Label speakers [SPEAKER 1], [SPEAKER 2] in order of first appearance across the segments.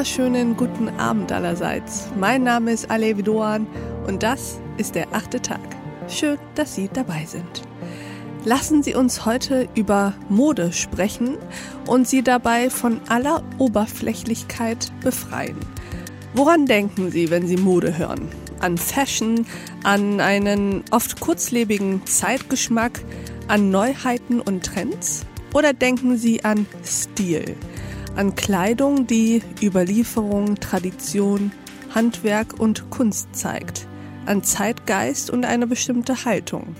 [SPEAKER 1] wunderschönen guten Abend allerseits. Mein Name ist Alevi Doan und das ist der achte Tag. Schön, dass Sie dabei sind. Lassen Sie uns heute über Mode sprechen und Sie dabei von aller Oberflächlichkeit befreien. Woran denken Sie, wenn Sie Mode hören? An Fashion, an einen oft kurzlebigen Zeitgeschmack, an Neuheiten und Trends? Oder denken Sie an Stil? An Kleidung, die Überlieferung, Tradition, Handwerk und Kunst zeigt. An Zeitgeist und eine bestimmte Haltung.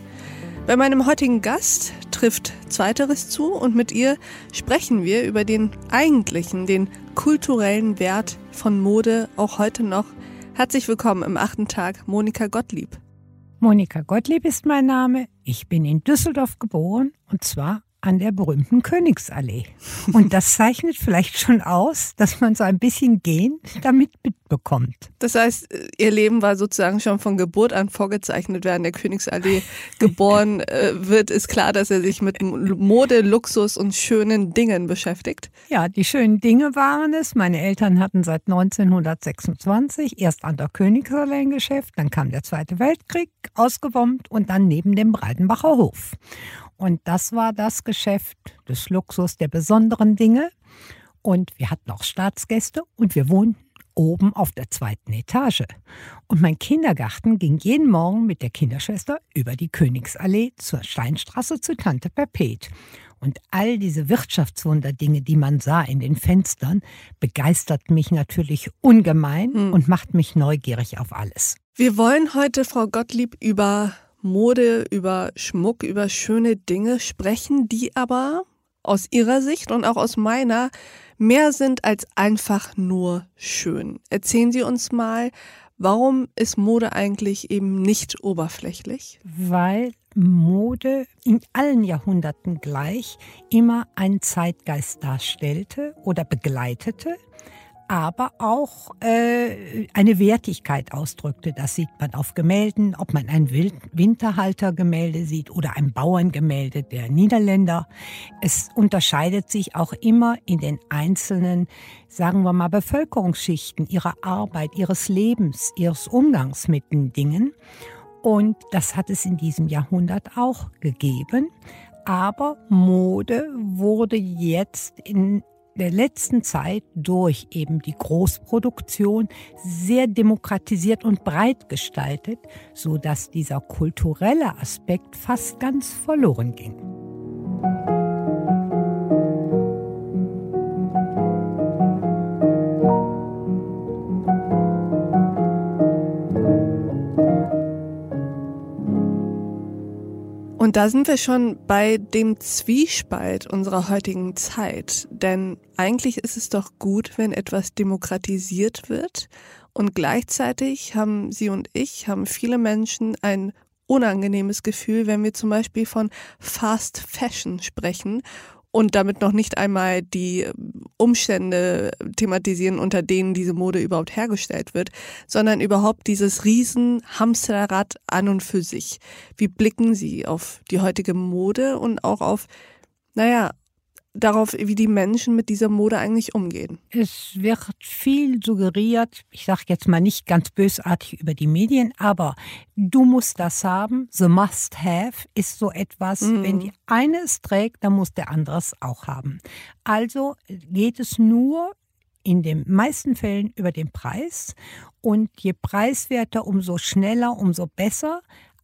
[SPEAKER 1] Bei meinem heutigen Gast trifft Zweiteres zu und mit ihr sprechen wir über den eigentlichen, den kulturellen Wert von Mode auch heute noch. Herzlich willkommen im achten Tag, Monika Gottlieb.
[SPEAKER 2] Monika Gottlieb ist mein Name. Ich bin in Düsseldorf geboren und zwar an der berühmten Königsallee. Und das zeichnet vielleicht schon aus, dass man so ein bisschen Gehen damit mitbekommt.
[SPEAKER 1] Das heißt, Ihr Leben war sozusagen schon von Geburt an vorgezeichnet. Wer an der Königsallee geboren äh, wird, ist klar, dass er sich mit Mode, Luxus und schönen Dingen beschäftigt.
[SPEAKER 2] Ja, die schönen Dinge waren es. Meine Eltern hatten seit 1926 erst an der Königsallee ein Geschäft, dann kam der Zweite Weltkrieg, ausgebombt und dann neben dem Breidenbacher Hof. Und das war das Geschäft des Luxus, der besonderen Dinge. Und wir hatten auch Staatsgäste und wir wohnten oben auf der zweiten Etage. Und mein Kindergarten ging jeden Morgen mit der Kinderschwester über die Königsallee zur Steinstraße zu Tante Perpet. Und all diese Wirtschaftswunderdinge, die man sah in den Fenstern, begeistert mich natürlich ungemein hm. und macht mich neugierig auf alles.
[SPEAKER 1] Wir wollen heute, Frau Gottlieb, über Mode, über Schmuck, über schöne Dinge sprechen, die aber aus ihrer Sicht und auch aus meiner mehr sind als einfach nur schön. Erzählen Sie uns mal, warum ist Mode eigentlich eben nicht oberflächlich?
[SPEAKER 2] Weil Mode in allen Jahrhunderten gleich immer einen Zeitgeist darstellte oder begleitete aber auch äh, eine Wertigkeit ausdrückte. Das sieht man auf Gemälden, ob man ein Winterhaltergemälde sieht oder ein Bauerngemälde der Niederländer. Es unterscheidet sich auch immer in den einzelnen, sagen wir mal, Bevölkerungsschichten ihrer Arbeit, ihres Lebens, ihres Umgangs mit den Dingen. Und das hat es in diesem Jahrhundert auch gegeben. Aber Mode wurde jetzt in der letzten Zeit durch eben die Großproduktion sehr demokratisiert und breit gestaltet, so dass dieser kulturelle Aspekt fast ganz verloren ging.
[SPEAKER 1] Und da sind wir schon bei dem Zwiespalt unserer heutigen Zeit. Denn eigentlich ist es doch gut, wenn etwas demokratisiert wird. Und gleichzeitig haben Sie und ich, haben viele Menschen ein unangenehmes Gefühl, wenn wir zum Beispiel von Fast Fashion sprechen und damit noch nicht einmal die Umstände thematisieren, unter denen diese Mode überhaupt hergestellt wird, sondern überhaupt dieses riesen Hamsterrad an und für sich. Wie blicken Sie auf die heutige Mode und auch auf, naja, darauf, wie die Menschen mit dieser Mode eigentlich umgehen.
[SPEAKER 2] Es wird viel suggeriert, ich sage jetzt mal nicht ganz bösartig über die Medien, aber du musst das haben, the must have ist so etwas, mhm. wenn die eine es trägt, dann muss der andere es auch haben. Also geht es nur in den meisten Fällen über den Preis und je preiswerter, umso schneller, umso besser.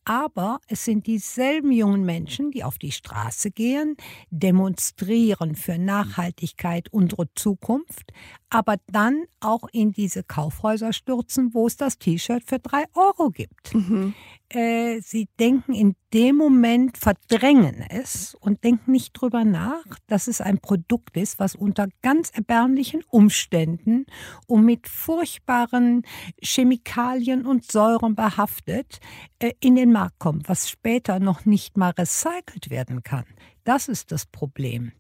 [SPEAKER 2] Aber es sind dieselben jungen Menschen, die auf die Straße gehen, demonstrieren für Nachhaltigkeit, unsere Zukunft, aber dann auch in diese Kaufhäuser stürzen, wo es das T-Shirt für drei Euro gibt. Mhm. Äh, sie denken in dem Moment, verdrängen es und denken nicht drüber nach, dass es ein Produkt ist, was unter ganz erbärmlichen Umständen und mit furchtbaren Chemikalien und Säuren behaftet äh, in den Markt kommt, was später noch nicht mal recycelt werden kann. Das ist das Problem.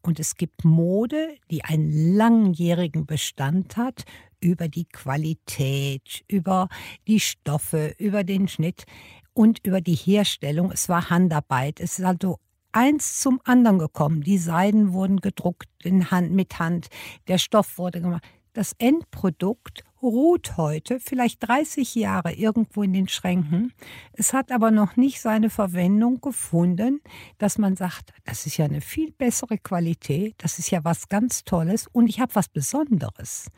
[SPEAKER 2] Und es gibt Mode, die einen langjährigen Bestand hat über die Qualität, über die Stoffe, über den Schnitt und über die Herstellung. Es war Handarbeit. Es ist also eins zum anderen gekommen. Die Seiden wurden gedruckt in Hand, mit Hand. Der Stoff wurde gemacht. Das Endprodukt ruht heute vielleicht 30 Jahre irgendwo in den Schränken. Es hat aber noch nicht seine Verwendung gefunden, dass man sagt, das ist ja eine viel bessere Qualität, das ist ja was ganz Tolles und ich habe was Besonderes.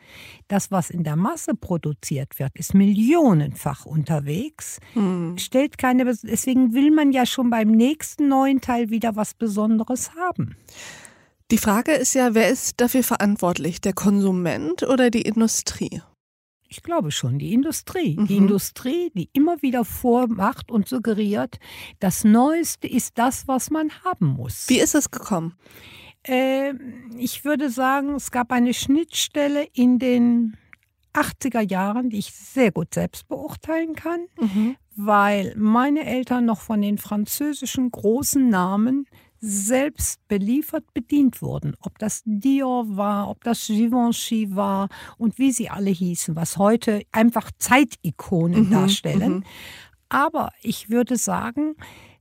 [SPEAKER 2] Das, was in der Masse produziert wird, ist millionenfach unterwegs, hm. stellt keine, deswegen will man ja schon beim nächsten neuen Teil wieder was Besonderes haben.
[SPEAKER 1] Die Frage ist ja, wer ist dafür verantwortlich, der Konsument oder die Industrie?
[SPEAKER 2] Ich glaube schon, die Industrie. Mhm. Die Industrie, die immer wieder vormacht und suggeriert, das Neueste ist das, was man haben muss.
[SPEAKER 1] Wie ist es gekommen?
[SPEAKER 2] Äh, ich würde sagen, es gab eine Schnittstelle in den 80er Jahren, die ich sehr gut selbst beurteilen kann, mhm. weil meine Eltern noch von den französischen großen Namen selbst beliefert bedient wurden. Ob das Dior war, ob das Givenchy war und wie sie alle hießen, was heute einfach Zeitikonen mhm, darstellen. Mhm. Aber ich würde sagen,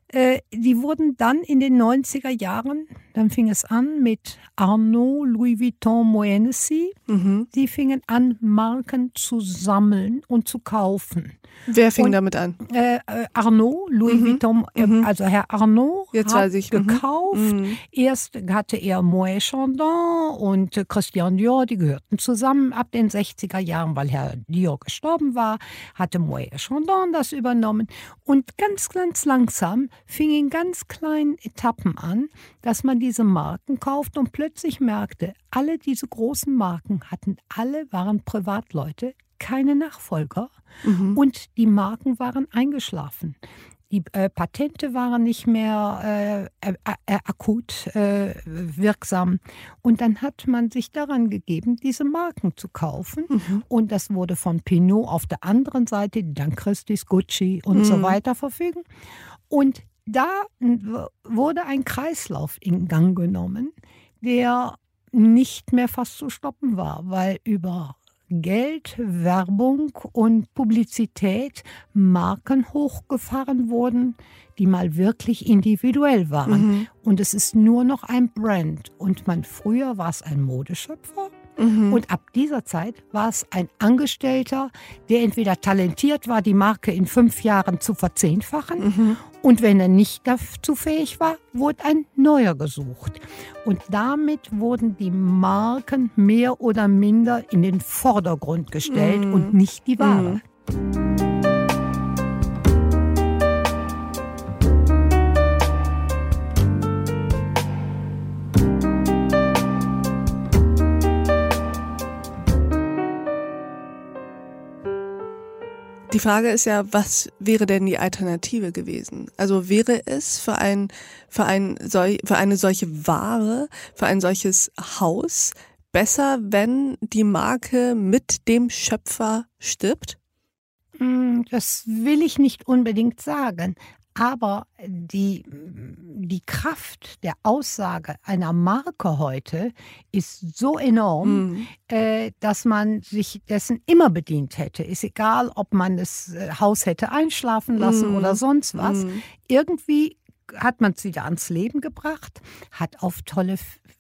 [SPEAKER 2] äh, die wurden dann in den 90er Jahren, dann fing es an mit Arnaud, Louis Vuitton, Moet Hennessy. Mhm. Die fingen an, Marken zu sammeln und zu kaufen.
[SPEAKER 1] Wer fing und, damit an?
[SPEAKER 2] Äh, Arnaud, Louis mhm. Vuitton, äh, mhm. also Herr Arnaud Jetzt hat. Mhm. gekauft. Mhm. Erst hatte er Moet Chandon und Christian Dior, die gehörten zusammen ab den 60er Jahren, weil Herr Dior gestorben war, hatte Moet Chandon das übernommen. Und ganz, ganz langsam fing in ganz kleinen Etappen an, dass man diese Marken kauft und plötzlich merkte, alle diese großen Marken hatten, alle waren Privatleute, keine Nachfolger mhm. und die Marken waren eingeschlafen. Die äh, Patente waren nicht mehr äh, äh, akut äh, wirksam. Und dann hat man sich daran gegeben, diese Marken zu kaufen. Mhm. Und das wurde von Pinot auf der anderen Seite, die dann Christie's, Gucci und mhm. so weiter verfügen. Und da wurde ein Kreislauf in Gang genommen, der nicht mehr fast zu stoppen war, weil über Geld, Werbung und Publizität Marken hochgefahren wurden, die mal wirklich individuell waren. Mhm. Und es ist nur noch ein Brand. Und man früher war es ein Modeschöpfer Mhm. Und ab dieser Zeit war es ein Angestellter, der entweder talentiert war, die Marke in fünf Jahren zu verzehnfachen. Mhm. Und wenn er nicht dazu fähig war, wurde ein neuer gesucht. Und damit wurden die Marken mehr oder minder in den Vordergrund gestellt mhm. und nicht die Ware.
[SPEAKER 1] Die Frage ist ja, was wäre denn die Alternative gewesen? Also wäre es für ein, für ein, für eine solche Ware, für ein solches Haus besser, wenn die Marke mit dem Schöpfer stirbt?
[SPEAKER 2] Hm, das will ich nicht unbedingt sagen. Aber die, die Kraft der Aussage einer Marke heute ist so enorm, mhm. äh, dass man sich dessen immer bedient hätte. Ist egal, ob man das äh, Haus hätte einschlafen lassen mhm. oder sonst was. Mhm. Irgendwie hat man es wieder ans Leben gebracht, hat auf tolle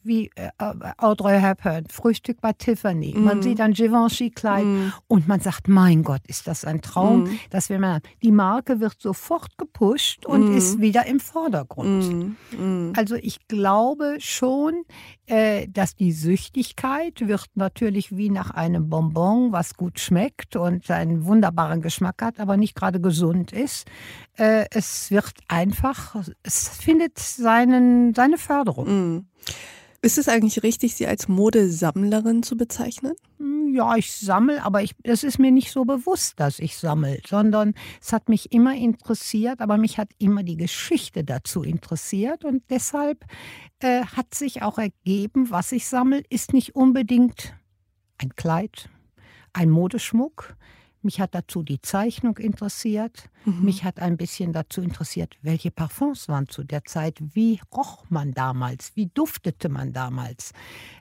[SPEAKER 2] wie äh, Audrey Hepburn, Frühstück bei Tiffany. Mm. Man sieht ein Givenchy-Kleid mm. und man sagt, mein Gott, ist das ein Traum, mm. dass wir mal, die Marke wird sofort gepusht und mm. ist wieder im Vordergrund. Mm. Also ich glaube schon, dass die Süchtigkeit wird natürlich wie nach einem Bonbon, was gut schmeckt und einen wunderbaren Geschmack hat, aber nicht gerade gesund ist. Äh, es wird einfach, es findet seinen, seine Förderung.
[SPEAKER 1] Ist es eigentlich richtig, Sie als Modesammlerin zu bezeichnen?
[SPEAKER 2] Hm, ja, ich sammle, aber es ist mir nicht so bewusst, dass ich sammle, sondern es hat mich immer interessiert, aber mich hat immer die Geschichte dazu interessiert und deshalb äh, hat sich auch ergeben, was ich sammle, ist nicht unbedingt ein Kleid, ein Modeschmuck, mich hat dazu die Zeichnung interessiert. Mhm. Mich hat ein bisschen dazu interessiert, welche Parfums waren zu der Zeit. Wie roch man damals? Wie duftete man damals?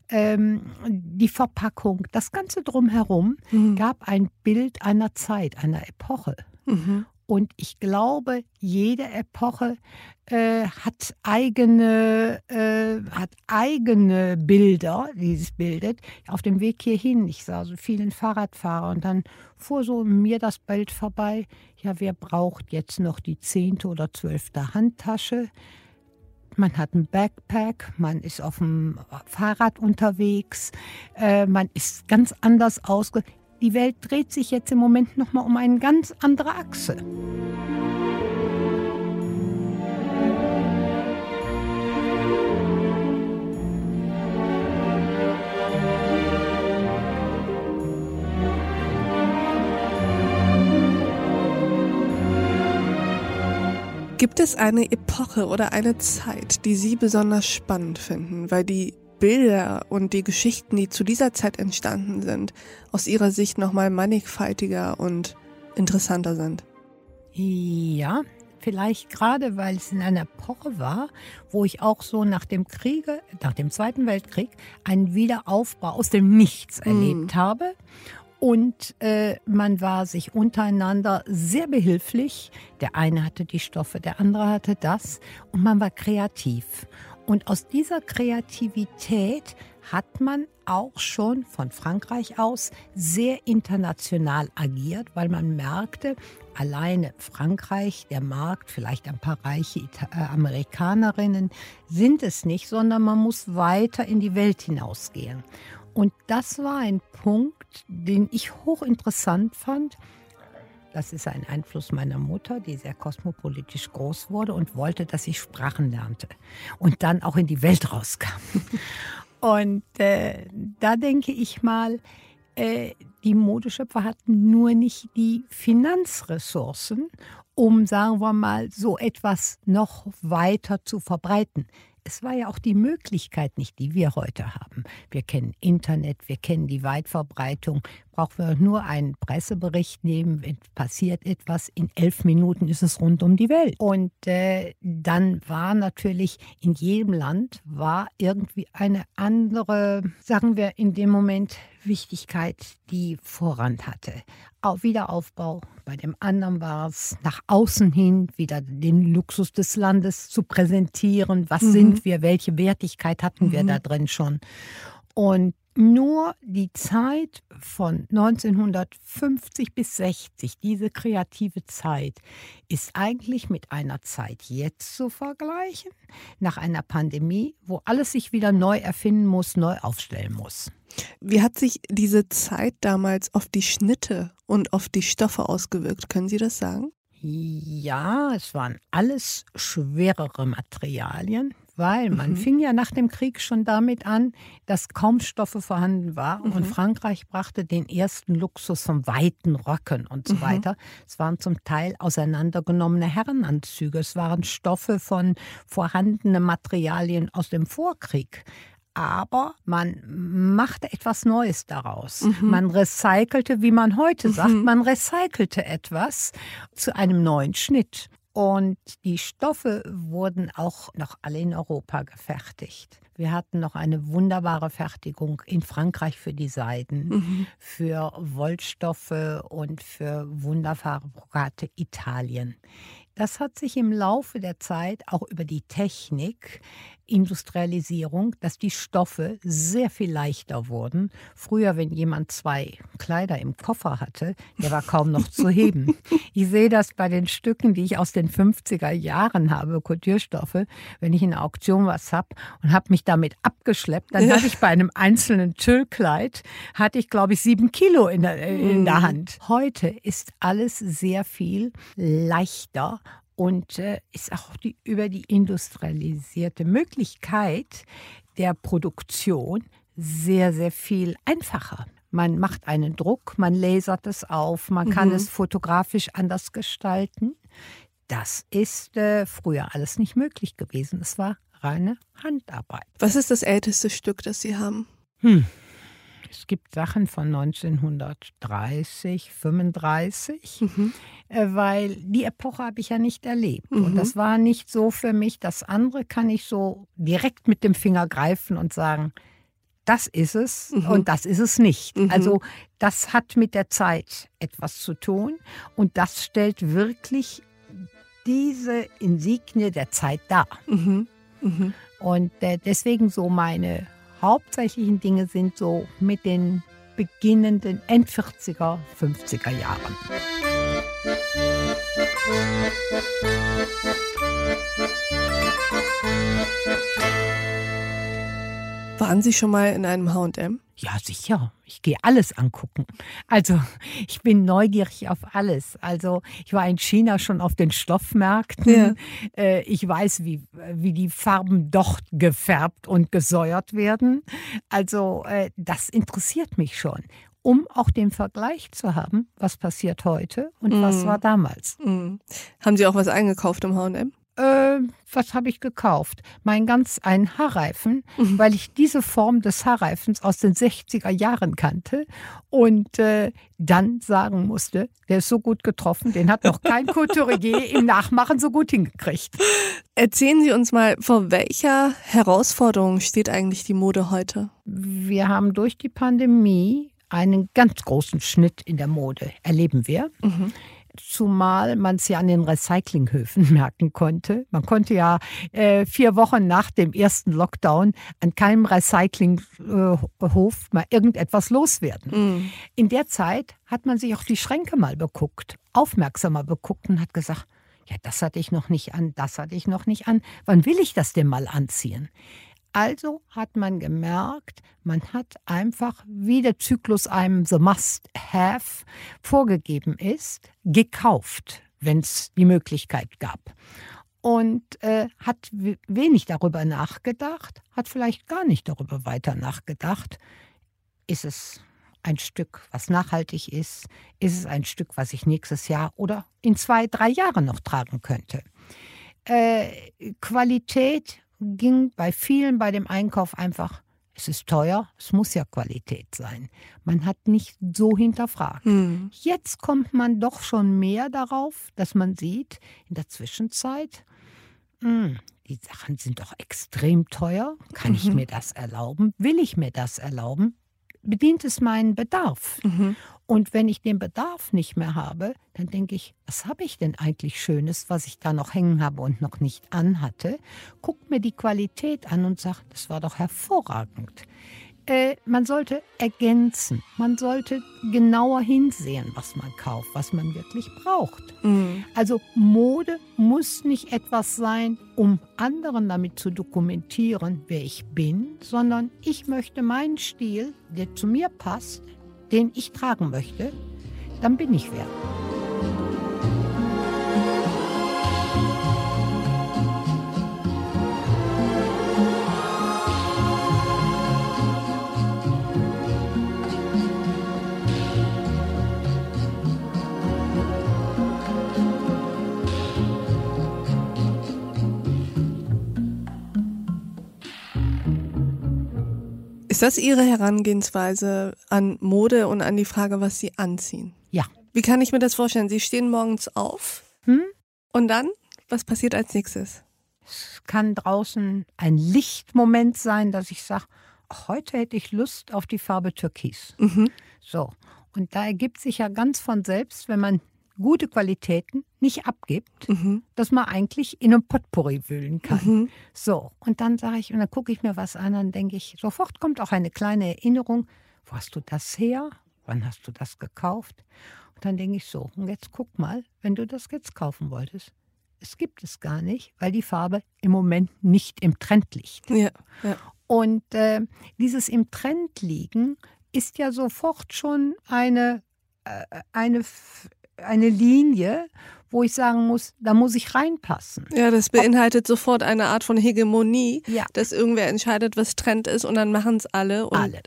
[SPEAKER 2] Ähm, die Verpackung, das Ganze drumherum mhm. gab ein Bild einer Zeit, einer Epoche. Mhm. Und ich glaube, jede Epoche äh, hat, eigene, äh, hat eigene Bilder, die es bildet. Auf dem Weg hierhin, ich sah so vielen Fahrradfahrer und dann fuhr so mir das Bild vorbei. Ja, wer braucht jetzt noch die zehnte oder zwölfte Handtasche? Man hat ein Backpack, man ist auf dem Fahrrad unterwegs, äh, man ist ganz anders ausge. Die Welt dreht sich jetzt im Moment noch mal um eine ganz andere Achse.
[SPEAKER 1] Gibt es eine Epoche oder eine Zeit, die Sie besonders spannend finden, weil die Bilder und die Geschichten, die zu dieser Zeit entstanden sind, aus Ihrer Sicht nochmal mannigfaltiger und interessanter sind?
[SPEAKER 2] Ja, vielleicht gerade, weil es in einer Epoche war, wo ich auch so nach dem Kriege, nach dem Zweiten Weltkrieg, einen Wiederaufbau aus dem Nichts mhm. erlebt habe. Und äh, man war sich untereinander sehr behilflich. Der eine hatte die Stoffe, der andere hatte das. Und man war kreativ. Und aus dieser Kreativität hat man auch schon von Frankreich aus sehr international agiert, weil man merkte, alleine Frankreich, der Markt, vielleicht ein paar reiche Ita äh, Amerikanerinnen sind es nicht, sondern man muss weiter in die Welt hinausgehen. Und das war ein Punkt, den ich hochinteressant fand, das ist ein Einfluss meiner Mutter, die sehr kosmopolitisch groß wurde und wollte, dass ich Sprachen lernte und dann auch in die Welt rauskam. Und äh, da denke ich mal, äh, die Modeschöpfer hatten nur nicht die Finanzressourcen, um, sagen wir mal, so etwas noch weiter zu verbreiten es war ja auch die Möglichkeit nicht, die wir heute haben. Wir kennen Internet, wir kennen die Weitverbreitung. Brauchen wir nur einen Pressebericht nehmen, wenn passiert etwas, in elf Minuten ist es rund um die Welt. Und äh, dann war natürlich in jedem Land war irgendwie eine andere, sagen wir in dem Moment, Wichtigkeit, die Vorrang hatte. Auch Wiederaufbau. Bei dem anderen war es nach außen hin wieder den Luxus des Landes zu präsentieren. Was mhm. sind wir? Welche Wertigkeit hatten mhm. wir da drin schon? Und nur die Zeit von 1950 bis 60, diese kreative Zeit, ist eigentlich mit einer Zeit jetzt zu vergleichen, nach einer Pandemie, wo alles sich wieder neu erfinden muss, neu aufstellen muss.
[SPEAKER 1] Wie hat sich diese Zeit damals auf die Schnitte und auf die Stoffe ausgewirkt? Können Sie das sagen?
[SPEAKER 2] Ja, es waren alles schwerere Materialien weil man mhm. fing ja nach dem Krieg schon damit an, dass kaum Stoffe vorhanden waren mhm. und Frankreich brachte den ersten Luxus von weiten Röcken und so mhm. weiter. Es waren zum Teil auseinandergenommene Herrenanzüge, es waren Stoffe von vorhandenen Materialien aus dem Vorkrieg aber man machte etwas Neues daraus. Mhm. Man recycelte, wie man heute sagt, mhm. man recycelte etwas zu einem neuen Schnitt. Und die Stoffe wurden auch noch alle in Europa gefertigt. Wir hatten noch eine wunderbare Fertigung in Frankreich für die Seiden, mhm. für Wollstoffe und für wunderbare Brokate Italien. Das hat sich im Laufe der Zeit auch über die Technik Industrialisierung, dass die Stoffe sehr viel leichter wurden. Früher, wenn jemand zwei Kleider im Koffer hatte, der war kaum noch zu heben. Ich sehe das bei den Stücken, die ich aus den 50er Jahren habe, Couturestoffe. Wenn ich in der Auktion was habe und habe mich damit abgeschleppt, dann hatte ich bei einem einzelnen Tüllkleid, hatte ich, glaube ich, sieben Kilo in der, in der mhm. Hand. Heute ist alles sehr viel leichter und äh, ist auch die, über die industrialisierte Möglichkeit der Produktion sehr, sehr viel einfacher. Man macht einen Druck, man lasert es auf, man kann mhm. es fotografisch anders gestalten. Das ist äh, früher alles nicht möglich gewesen. Es war reine Handarbeit.
[SPEAKER 1] Was ist das älteste Stück, das Sie haben?
[SPEAKER 2] Hm. Es gibt Sachen von 1930, 35, mhm. Äh, weil die Epoche habe ich ja nicht erlebt. Mhm. Und das war nicht so für mich. Das andere kann ich so direkt mit dem Finger greifen und sagen, das ist es mhm. und das ist es nicht. Mhm. Also das hat mit der Zeit etwas zu tun und das stellt wirklich diese Insignie der Zeit dar. Mhm. mhm. Und äh, deswegen so meine hauptsächlichen Dinge sind so mit den beginnenden End-40er, 50er Jahren.
[SPEAKER 1] Waren Sie schon mal in einem HM?
[SPEAKER 2] Ja, sicher. Ich gehe alles angucken. Also, ich bin neugierig auf alles. Also, ich war in China schon auf den Stoffmärkten. Ja. Äh, ich weiß, wie, wie die Farben dort gefärbt und gesäuert werden. Also, äh, das interessiert mich schon um auch den Vergleich zu haben, was passiert heute und mm. was war damals. Mm.
[SPEAKER 1] Haben Sie auch was eingekauft im H&M?
[SPEAKER 2] Äh, was habe ich gekauft? Mein ganz einen Haarreifen, mhm. weil ich diese Form des Haarreifens aus den 60er Jahren kannte und äh, dann sagen musste, der ist so gut getroffen, den hat noch kein Couturier im Nachmachen so gut hingekriegt.
[SPEAKER 1] Erzählen Sie uns mal, vor welcher Herausforderung steht eigentlich die Mode heute?
[SPEAKER 2] Wir haben durch die Pandemie einen ganz großen Schnitt in der Mode, erleben wir. Mhm zumal man es ja an den Recyclinghöfen merken konnte. Man konnte ja äh, vier Wochen nach dem ersten Lockdown an keinem Recyclinghof mal irgendetwas loswerden. Mhm. In der Zeit hat man sich auch die Schränke mal beguckt, aufmerksamer beguckt und hat gesagt, ja, das hatte ich noch nicht an, das hatte ich noch nicht an. Wann will ich das denn mal anziehen? Also hat man gemerkt, man hat einfach, wie der Zyklus einem The Must Have vorgegeben ist, gekauft, wenn es die Möglichkeit gab. Und äh, hat wenig darüber nachgedacht, hat vielleicht gar nicht darüber weiter nachgedacht. Ist es ein Stück, was nachhaltig ist? Ist es ein Stück, was ich nächstes Jahr oder in zwei, drei Jahren noch tragen könnte? Äh, Qualität ging bei vielen bei dem Einkauf einfach, es ist teuer, es muss ja Qualität sein. Man hat nicht so hinterfragt. Mhm. Jetzt kommt man doch schon mehr darauf, dass man sieht, in der Zwischenzeit, mh, hm, die Sachen sind doch extrem teuer. Kann mhm. ich mir das erlauben? Will ich mir das erlauben? Bedient es meinen Bedarf. Mhm. Und wenn ich den Bedarf nicht mehr habe, dann denke ich, was habe ich denn eigentlich Schönes, was ich da noch hängen habe und noch nicht anhatte? Guck mir die Qualität an und sag, das war doch hervorragend äh, man sollte ergänzen. Man sollte genauer hinsehen, was man kauft, was man wirklich braucht. Mhm. Also Mode muss nicht etwas sein, um anderen damit zu dokumentieren, wer ich bin, sondern ich möchte meinen Stil, der zu mir passt, den ich tragen möchte, dann bin ich wer.
[SPEAKER 1] Ist das Ihre Herangehensweise an Mode und an die Frage, was Sie anziehen?
[SPEAKER 2] Ja.
[SPEAKER 1] Wie kann ich mir das vorstellen? Sie stehen morgens auf hm? und dann, was passiert als nächstes?
[SPEAKER 2] Es kann draußen ein Lichtmoment sein, dass ich sage, heute hätte ich Lust auf die Farbe Türkis. Mhm. So. Und da ergibt sich ja ganz von selbst, wenn man gute Qualitäten nicht abgibt, mhm. dass man eigentlich in einem Potpourri wühlen kann. Mhm. So, und dann sage ich, und dann gucke ich mir was an, dann denke ich, sofort kommt auch eine kleine Erinnerung, wo hast du das her? Wann hast du das gekauft? Und dann denke ich so, und jetzt guck mal, wenn du das jetzt kaufen wolltest, es gibt es gar nicht, weil die Farbe im Moment nicht im Trend liegt. Ja, ja. Und äh, dieses im Trend liegen ist ja sofort schon eine, äh, eine eine Linie, wo ich sagen muss, da muss ich reinpassen.
[SPEAKER 1] Ja, das beinhaltet Ob, sofort eine Art von Hegemonie, ja. dass irgendwer entscheidet, was Trend ist und dann machen es alle.
[SPEAKER 2] alle.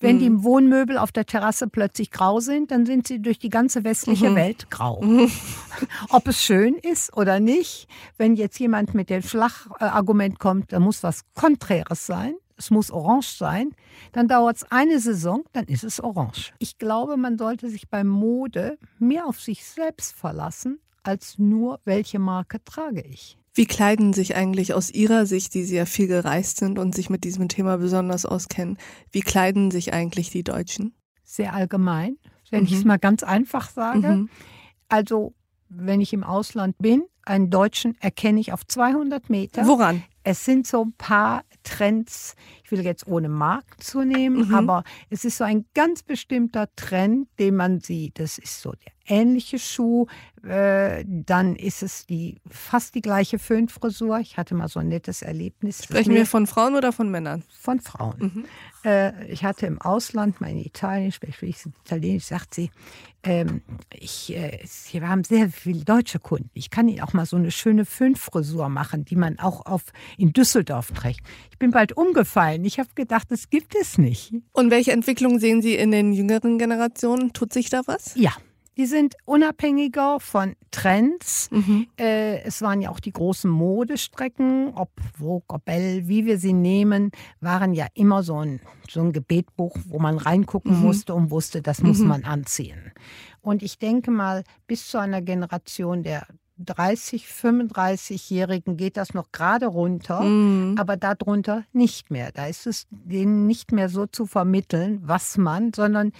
[SPEAKER 2] Wenn die mhm. Wohnmöbel auf der Terrasse plötzlich grau sind, dann sind sie durch die ganze westliche mhm. Welt grau. Mhm. Ob es schön ist oder nicht, wenn jetzt jemand mit dem Schlagargument kommt, da muss was Konträres sein, es muss orange sein, dann dauert es eine Saison, dann ist es orange. Ich glaube, man sollte sich bei Mode mehr auf sich selbst verlassen, als nur, welche Marke trage ich.
[SPEAKER 1] Wie kleiden sich eigentlich aus Ihrer Sicht, die Sie ja viel gereist sind und sich mit diesem Thema besonders auskennen, wie kleiden sich eigentlich die Deutschen?
[SPEAKER 2] Sehr allgemein, wenn mhm. ich es mal ganz einfach sage. Mhm. Also, wenn ich im Ausland bin, einen Deutschen erkenne ich auf 200 Meter.
[SPEAKER 1] Woran?
[SPEAKER 2] Es sind so ein paar Trends, ich will jetzt ohne Markt zu nehmen, mhm. aber es ist so ein ganz bestimmter Trend, den man sieht. Das ist so der ähnliche Schuh, äh, dann ist es die fast die gleiche Föhnfrisur. Ich hatte mal so ein nettes Erlebnis.
[SPEAKER 1] Sprechen wir von Frauen oder von Männern?
[SPEAKER 2] Von Frauen. Mhm. Äh, ich hatte im Ausland, mal in Italien, spreche ich Italienisch, sagt sie, ähm, ich, äh, wir haben sehr viele deutsche Kunden. Ich kann Ihnen auch mal so eine schöne Föhnfrisur machen, die man auch auf, in Düsseldorf trägt. Ich bin bald umgefallen. Ich habe gedacht, das gibt es nicht.
[SPEAKER 1] Und welche Entwicklung sehen Sie in den jüngeren Generationen? Tut sich da was?
[SPEAKER 2] Ja, die sind unabhängiger von Trends. Mhm. Äh, es waren ja auch die großen Modestrecken, ob Vogue, ob Bell, wie wir sie nehmen, waren ja immer so ein, so ein Gebetbuch, wo man reingucken mhm. musste und wusste, das muss mhm. man anziehen. Und ich denke mal, bis zu einer Generation der 30, 35-Jährigen geht das noch gerade runter, mhm. aber darunter nicht mehr. Da ist es denen nicht mehr so zu vermitteln, was man, sondern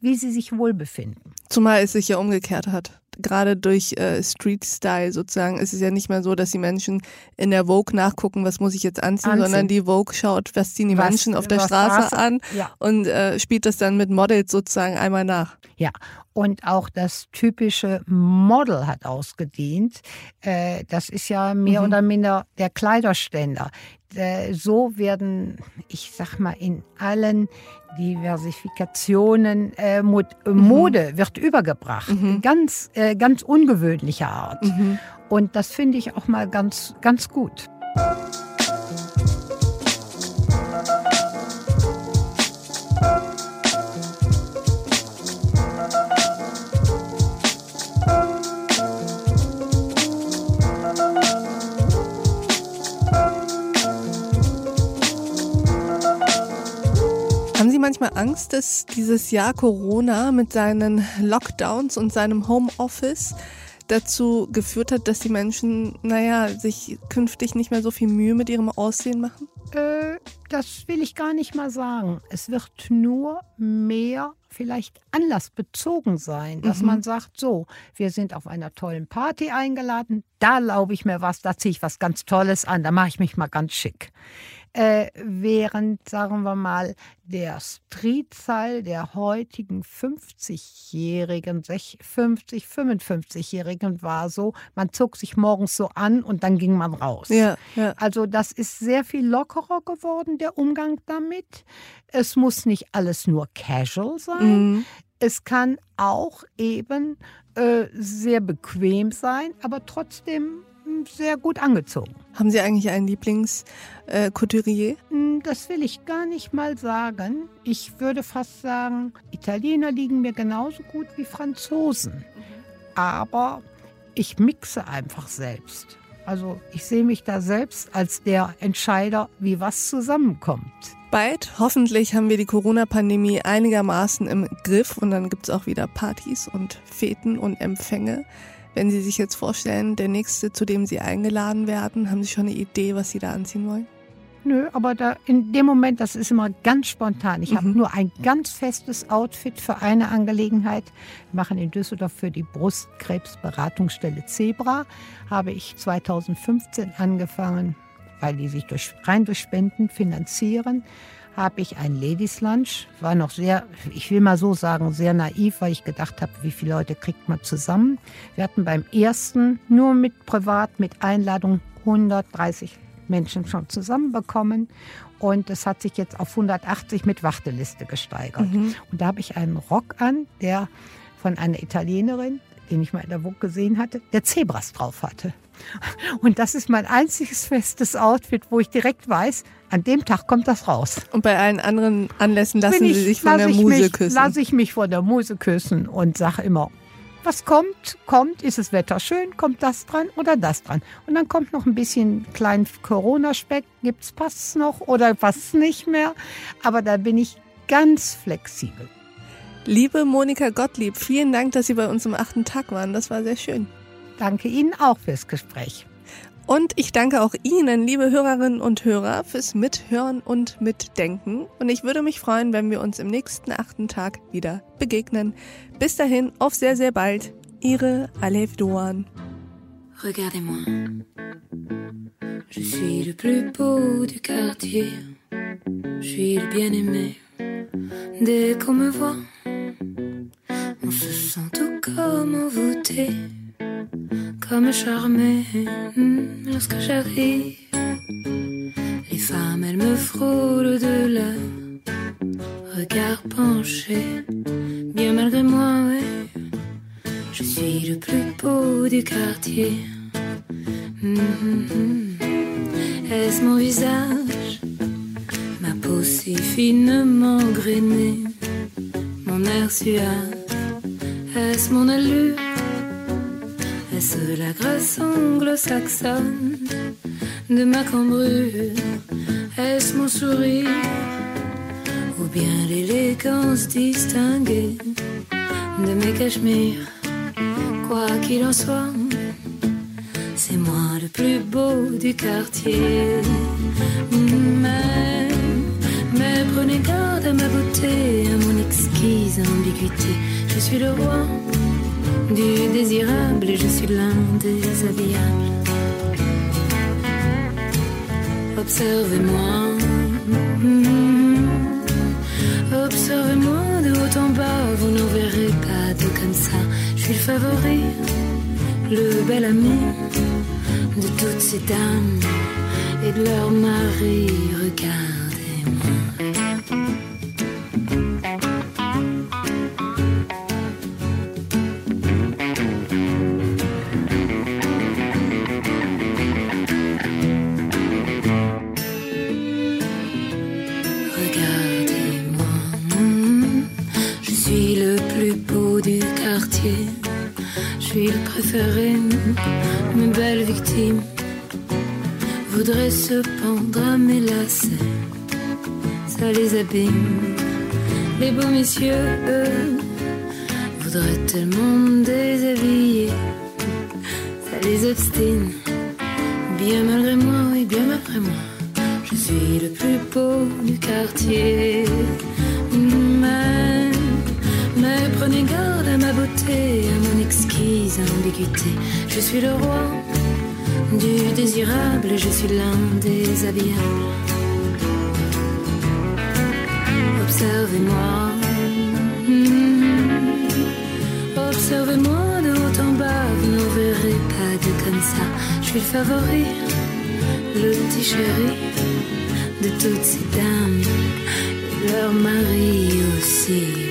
[SPEAKER 2] wie sie sich wohlbefinden.
[SPEAKER 1] Zumal es sich ja umgekehrt hat. Gerade durch äh, Street Style sozusagen ist es ja nicht mehr so, dass die Menschen in der Vogue nachgucken, was muss ich jetzt anziehen, anziehen. sondern die Vogue schaut, was ziehen die was, Menschen auf der Straße, Straße, an ja. und äh, spielt das dann mit Models sozusagen einmal nach.
[SPEAKER 2] Ja, und auch das typische Model hat ausgedient. Äh, das ist ja mehr mhm. oder minder der Kleiderständer. Äh, so werden, ich sag mal, in allen Diversifikationen äh, mhm. Mode wird übergebracht. Mhm. Ganz, äh, ganz ungewöhnlicher Art. Mhm. Und das finde ich auch mal ganz, ganz gut.
[SPEAKER 1] Manchmal Angst, dass dieses Jahr Corona mit seinen Lockdowns und seinem Homeoffice dazu geführt hat, dass die Menschen, naja, sich künftig nicht mehr so viel Mühe mit ihrem Aussehen machen?
[SPEAKER 2] Äh, das will ich gar nicht mal sagen. Es wird nur mehr vielleicht anlassbezogen sein, dass mhm. man sagt, so, wir sind auf einer tollen Party eingeladen, da laube ich mir was, da ziehe ich was ganz Tolles an, da mache ich mich mal ganz schick äh, während, sagen wir mal, der Streetzahl der heutigen 50-Jährigen, 50, 55-Jährigen war so, man zog sich morgens so an und dann ging man raus. Ja, ja. Also das ist sehr viel lockerer geworden, der Umgang damit. Es muss nicht alles nur casual sein. Mhm. Es kann auch eben äh, sehr bequem sein, aber trotzdem sehr gut angezogen.
[SPEAKER 1] Haben Sie eigentlich einen Lieblingscouturier? Äh,
[SPEAKER 2] das will ich gar nicht mal sagen. Ich würde fast sagen, Italiener liegen mir genauso gut wie Franzosen. Aber ich mixe einfach selbst. Also ich sehe mich da selbst als der Entscheider, wie was zusammenkommt.
[SPEAKER 1] Bald, hoffentlich, haben wir die Corona-Pandemie einigermaßen im Griff und dann gibt es auch wieder Partys und Feten und Empfänge. Wenn Sie sich jetzt vorstellen, der nächste, zu dem Sie eingeladen werden, haben Sie schon eine Idee, was Sie da anziehen wollen?
[SPEAKER 2] Nö, aber da in dem Moment, das ist immer ganz spontan. Ich mhm. habe nur ein ganz festes Outfit für eine Angelegenheit. Wir machen in Düsseldorf für die Brustkrebsberatungsstelle Zebra. Habe ich 2015 angefangen, weil die sich durch, rein durch Spenden finanzieren habe ich ein Ladies Lunch. War noch sehr, ich will mal so sagen, sehr naiv, weil ich gedacht habe, wie viele Leute kriegt man zusammen. Wir hatten beim ersten nur mit privat, mit Einladung 130 Menschen schon zusammenbekommen. Und es hat sich jetzt auf 180 mit Warteliste gesteigert. Mhm. Und da habe ich einen Rock an, der von einer Italienerin, den ich mal in der Vogue gesehen hatte, der Zebras drauf hatte. Und das ist mein einziges festes Outfit, wo ich direkt weiß, an dem Tag kommt das raus.
[SPEAKER 1] Und bei allen anderen Anlässen lassen ich, Sie sich von der Muse
[SPEAKER 2] mich,
[SPEAKER 1] küssen?
[SPEAKER 2] Lasse ich mich von der Muse küssen und sage immer, was kommt, kommt, ist das Wetter schön, kommt das dran oder das dran. Und dann kommt noch ein bisschen kleinen Corona-Speck, gibt es passt noch oder passt nicht mehr. Aber da bin ich ganz flexibel.
[SPEAKER 1] Liebe Monika Gottlieb, vielen Dank, dass Sie bei uns am achten Tag waren. Das war sehr schön.
[SPEAKER 2] Danke Ihnen auch fürs Gespräch.
[SPEAKER 1] Und ich danke auch Ihnen, liebe Hörerinnen und Hörer, fürs Mithören und Mitdenken. Und ich würde mich freuen, wenn wir uns im nächsten achten Tag wieder begegnen. Bis dahin, auf sehr, sehr bald. Ihre Alev Doan.
[SPEAKER 3] Regardez-moi. Je suis le plus beau du quartier. Je suis le bien-aimé. Dès qu'on me voit, on se sent tout comme envoûté, comme charmé hmm, lorsque j'arrive. Les femmes, elles me frôlent de leur regard penché, bien malgré moi, ouais. Je suis le plus beau du quartier. Hmm, Est-ce mon visage? Ma peau si finement grainée, mon air suave, est-ce mon allure? Est-ce la grâce anglo-saxonne de ma cambrure Est-ce mon sourire? Ou bien l'élégance distinguée de mes cachemires? Quoi qu'il en soit, c'est moi le plus beau du quartier. Mais, mais prenez garde à ma beauté, à mon exquise ambiguïté. Je suis le roi du désirable et je suis l'un des habillables. Observez-moi. Observez-moi de haut en bas, vous n'en verrez pas deux comme ça. Je suis le favori, le bel ami de toutes ces dames et de leur mari. Regardez-moi. Se pendre à mes lacets. Ça les abîme. Les beaux messieurs, eux, voudraient tellement me déshabiller. Ça les obstine. Bien malgré moi, oui, bien malgré moi. Je suis le plus beau du quartier. Mais, mais prenez garde à ma beauté, à mon exquise ambiguïté. Je suis le roi du désirable, je suis l'un des habillables. Observez-moi. Hmm. Observez-moi de haut en bas, vous n'en verrez pas de comme ça. Je suis le favori, le petit chéri de toutes ces dames, leur mari aussi.